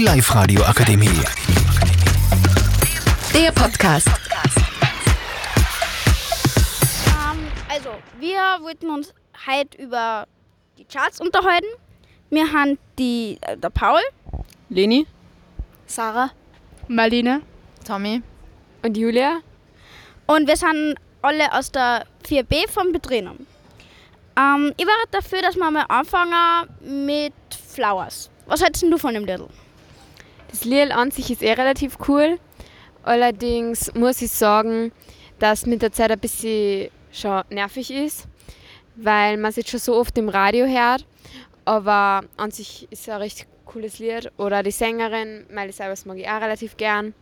Die Live-Radio Akademie. Der Podcast. Ähm, also, wir wollten uns heute über die Charts unterhalten. Wir haben die, äh, der Paul, Leni? Sarah, Marlene. Tommy. Und Julia? und wir sind alle aus der 4b vom Betrieben. Ähm, ich war dafür, dass wir mal anfangen mit Flowers. Was hältst du von dem Little? Das Lied an sich ist eh relativ cool. Allerdings muss ich sagen, dass mit der Zeit ein bisschen schon nervig ist, weil man es jetzt schon so oft im Radio hört. Aber an sich ist es ein richtig cooles Lied. Oder die Sängerin, Miley Cyrus mag ich auch relativ gern.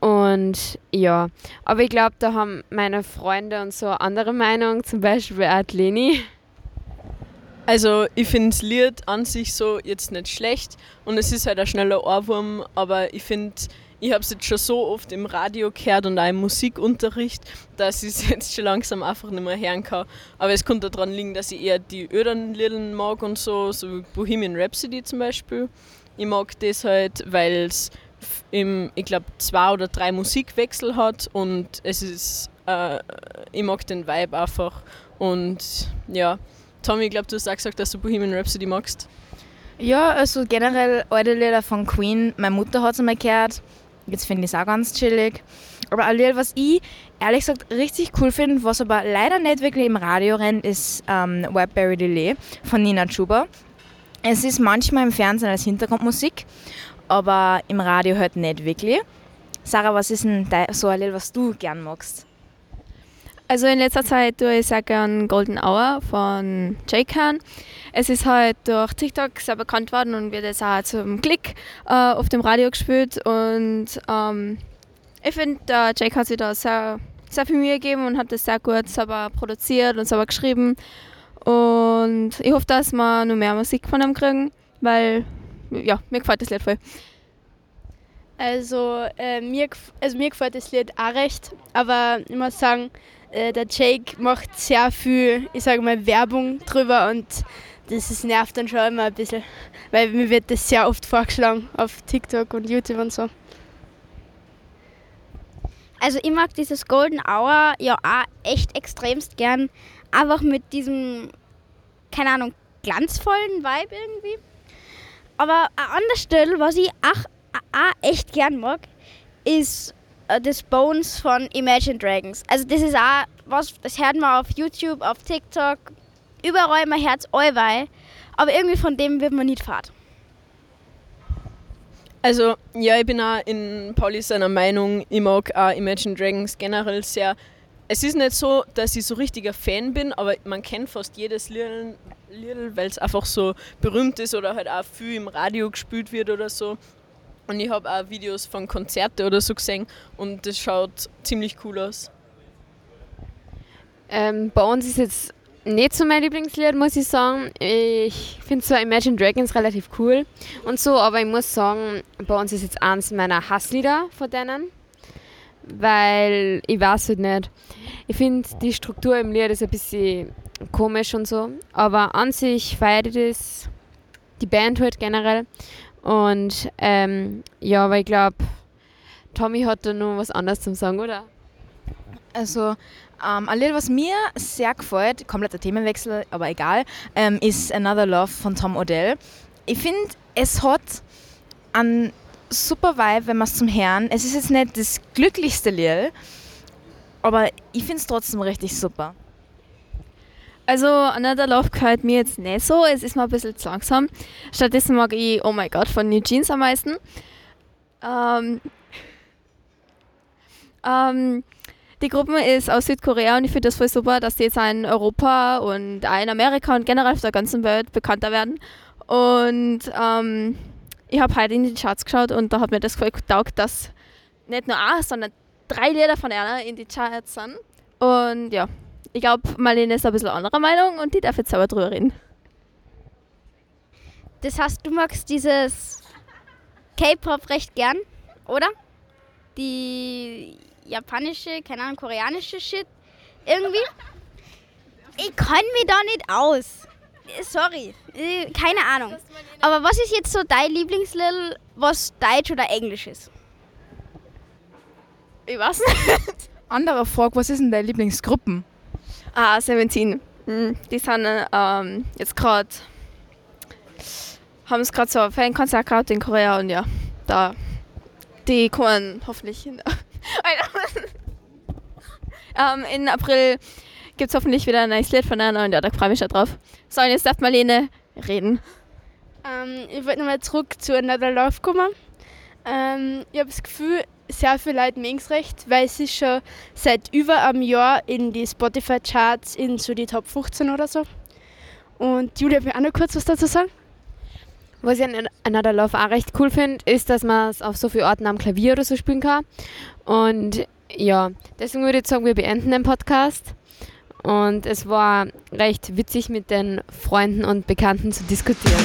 Und ja, aber ich glaube, da haben meine Freunde und so eine andere Meinung, zum Beispiel auch die Leni. Also ich finde das Lied an sich so jetzt nicht schlecht und es ist halt ein schneller Ohrwurm, aber ich finde, ich habe es jetzt schon so oft im Radio gehört und auch im Musikunterricht, dass ich es jetzt schon langsam einfach nicht mehr hören kann. Aber es könnte daran liegen, dass ich eher die öderen Lieder mag und so, so wie Bohemian Rhapsody zum Beispiel. Ich mag das halt, weil es im, ich glaube, zwei oder drei Musikwechsel hat und es ist, äh, ich mag den Vibe einfach und ja. Tommy, ich glaube, du hast auch gesagt, dass du Bohemian Rhapsody magst. Ja, also generell alte Lieder von Queen. Meine Mutter hat es einmal gehört. Jetzt finde ich es auch ganz chillig. Aber ein Lied, was ich ehrlich gesagt richtig cool finde, was aber leider nicht wirklich im Radio rennt, ist ähm, Whiteberry Delay von Nina Chuba. Es ist manchmal im Fernsehen als Hintergrundmusik, aber im Radio halt nicht wirklich. Sarah, was ist denn so ein Lied, was du gern magst? Also in letzter Zeit tue ich sehr gern Golden Hour von J-Can. Es ist halt durch TikTok sehr bekannt worden und wird jetzt auch zum Klick äh, auf dem Radio gespielt. Und ähm, ich finde, der Jake hat sich da sehr, sehr viel Mühe gegeben und hat das sehr gut selber produziert und selber geschrieben. Und ich hoffe, dass wir noch mehr Musik von ihm kriegen, weil ja, mir gefällt das Lied voll. Also, äh, mir, also mir gefällt das Lied auch recht, aber ich muss sagen, äh, der Jake macht sehr viel, ich sage mal, Werbung drüber und das ist, nervt dann schon immer ein bisschen, weil mir wird das sehr oft vorgeschlagen auf TikTok und YouTube und so. Also ich mag dieses Golden Hour ja auch echt extremst gern. Einfach mit diesem, keine Ahnung, glanzvollen Vibe irgendwie. Aber eine andere Stelle, was ich auch, auch echt gern mag, ist äh, das Bones von Imagine Dragons. Also das ist auch was, das hört man auf YouTube, auf TikTok, überall, hört es allweil. Aber irgendwie von dem wird man nicht fad. Also, ja, ich bin auch in Pauli seiner Meinung, ich mag auch Imagine Dragons generell sehr. Es ist nicht so, dass ich so richtiger Fan bin, aber man kennt fast jedes Lied, weil es einfach so berühmt ist oder halt auch viel im Radio gespielt wird oder so. Und ich habe auch Videos von Konzerten oder so gesehen und das schaut ziemlich cool aus. Ähm, bei uns ist jetzt nicht so mein Lieblingslied, muss ich sagen. Ich finde zwar Imagine Dragons relativ cool und so, aber ich muss sagen, bei uns ist jetzt eins meiner Hasslieder von denen. Weil ich weiß halt nicht. Ich finde die Struktur im Lied ist ein bisschen komisch und so. Aber an sich feiert ich das, die Band halt generell. Und ähm, ja, aber ich glaube, Tommy hat da noch was anderes zum Sagen, oder? Also, ähm, ein Lied, was mir sehr gefällt, kompletter Themenwechsel, aber egal, ähm, ist Another Love von Tom Odell. Ich finde, es hat einen super Vibe, wenn man es zum Hören. Es ist jetzt nicht das glücklichste Lied, aber ich finde es trotzdem richtig super. Also Another Love gehört mir jetzt nicht so, es ist mir ein bisschen zu langsam. Stattdessen mag ich Oh My God von New Jeans am meisten. Ähm, ähm, die Gruppe ist aus Südkorea und ich finde das voll super, dass die jetzt in Europa und auch in Amerika und generell auf der ganzen Welt bekannter werden. Und ähm, ich habe heute in die Charts geschaut und da hat mir das voll getaugt, dass nicht nur ein, sondern drei Lieder von einer in die Charts sind. Und ja, ich glaube, Marlene ist ein bisschen anderer Meinung und die darf jetzt selber drüber reden. Das heißt, du magst dieses K-Pop recht gern, oder? Die japanische, keine Ahnung, koreanische Shit irgendwie. Ich kann mich da nicht aus. Sorry, keine Ahnung. Aber was ist jetzt so dein Lieblingslied, was Deutsch oder Englisch ist? Ich weiß nicht. Andere Frage, was ist denn deine Lieblingsgruppen? Ah, Seventeen. Hm, Die sind ähm, jetzt gerade. Haben es gerade so ein Fankonzert gehabt in Korea und ja, da. Die kommen hoffentlich. In, ähm, in April gibt es hoffentlich wieder ein neues Lied von einer und ja, da freue ich mich schon drauf. So, und jetzt darf Marlene reden. Ähm, ich wollte nochmal zurück zu Another Love kommen. Ähm, ich habe das Gefühl, sehr viele Leute mögen es recht, weil es ist schon seit über einem Jahr in die Spotify-Charts in so die Top 15 oder so. Und Julia, will auch noch kurz was dazu sagen? Was ich an Another Love auch recht cool finde, ist, dass man es auf so vielen Orten am Klavier oder so spielen kann. Und ja, deswegen würde ich sagen, wir beenden den Podcast. Und es war recht witzig, mit den Freunden und Bekannten zu diskutieren.